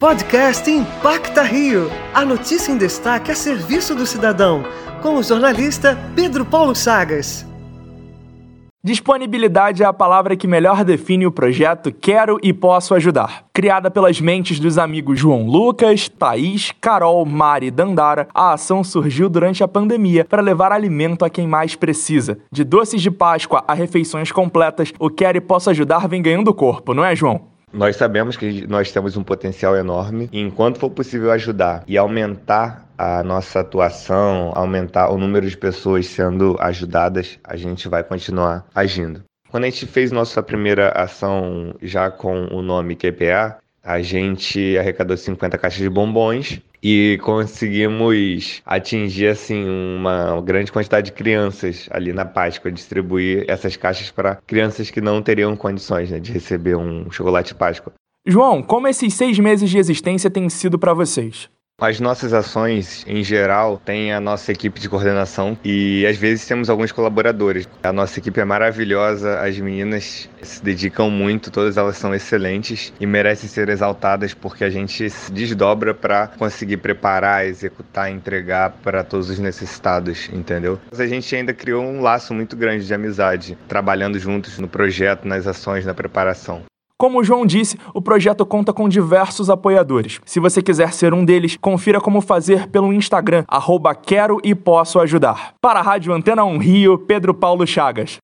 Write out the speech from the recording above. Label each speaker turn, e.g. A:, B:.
A: Podcast Impacta Rio. A notícia em destaque a serviço do cidadão. Com o jornalista Pedro Paulo Chagas.
B: Disponibilidade é a palavra que melhor define o projeto Quero e Posso Ajudar. Criada pelas mentes dos amigos João Lucas, Thaís, Carol, Mari e Dandara, a ação surgiu durante a pandemia para levar alimento a quem mais precisa. De doces de Páscoa a refeições completas, o Quero e Posso Ajudar vem ganhando corpo, não é, João?
C: Nós sabemos que nós temos um potencial enorme e enquanto for possível ajudar e aumentar a nossa atuação, aumentar o número de pessoas sendo ajudadas, a gente vai continuar agindo. Quando a gente fez nossa primeira ação já com o nome QPA, a gente arrecadou 50 caixas de bombons e conseguimos atingir assim uma grande quantidade de crianças ali na Páscoa, distribuir essas caixas para crianças que não teriam condições né, de receber um chocolate Páscoa.
B: João, como esses seis meses de existência têm sido para vocês?
C: As nossas ações, em geral, tem a nossa equipe de coordenação e às vezes temos alguns colaboradores. A nossa equipe é maravilhosa, as meninas se dedicam muito, todas elas são excelentes e merecem ser exaltadas porque a gente se desdobra para conseguir preparar, executar, entregar para todos os necessitados, entendeu? A gente ainda criou um laço muito grande de amizade, trabalhando juntos no projeto, nas ações, na preparação.
B: Como o João disse, o projeto conta com diversos apoiadores. Se você quiser ser um deles, confira como fazer pelo Instagram, arroba quero e posso ajudar. Para a Rádio Antena 1 Rio, Pedro Paulo Chagas.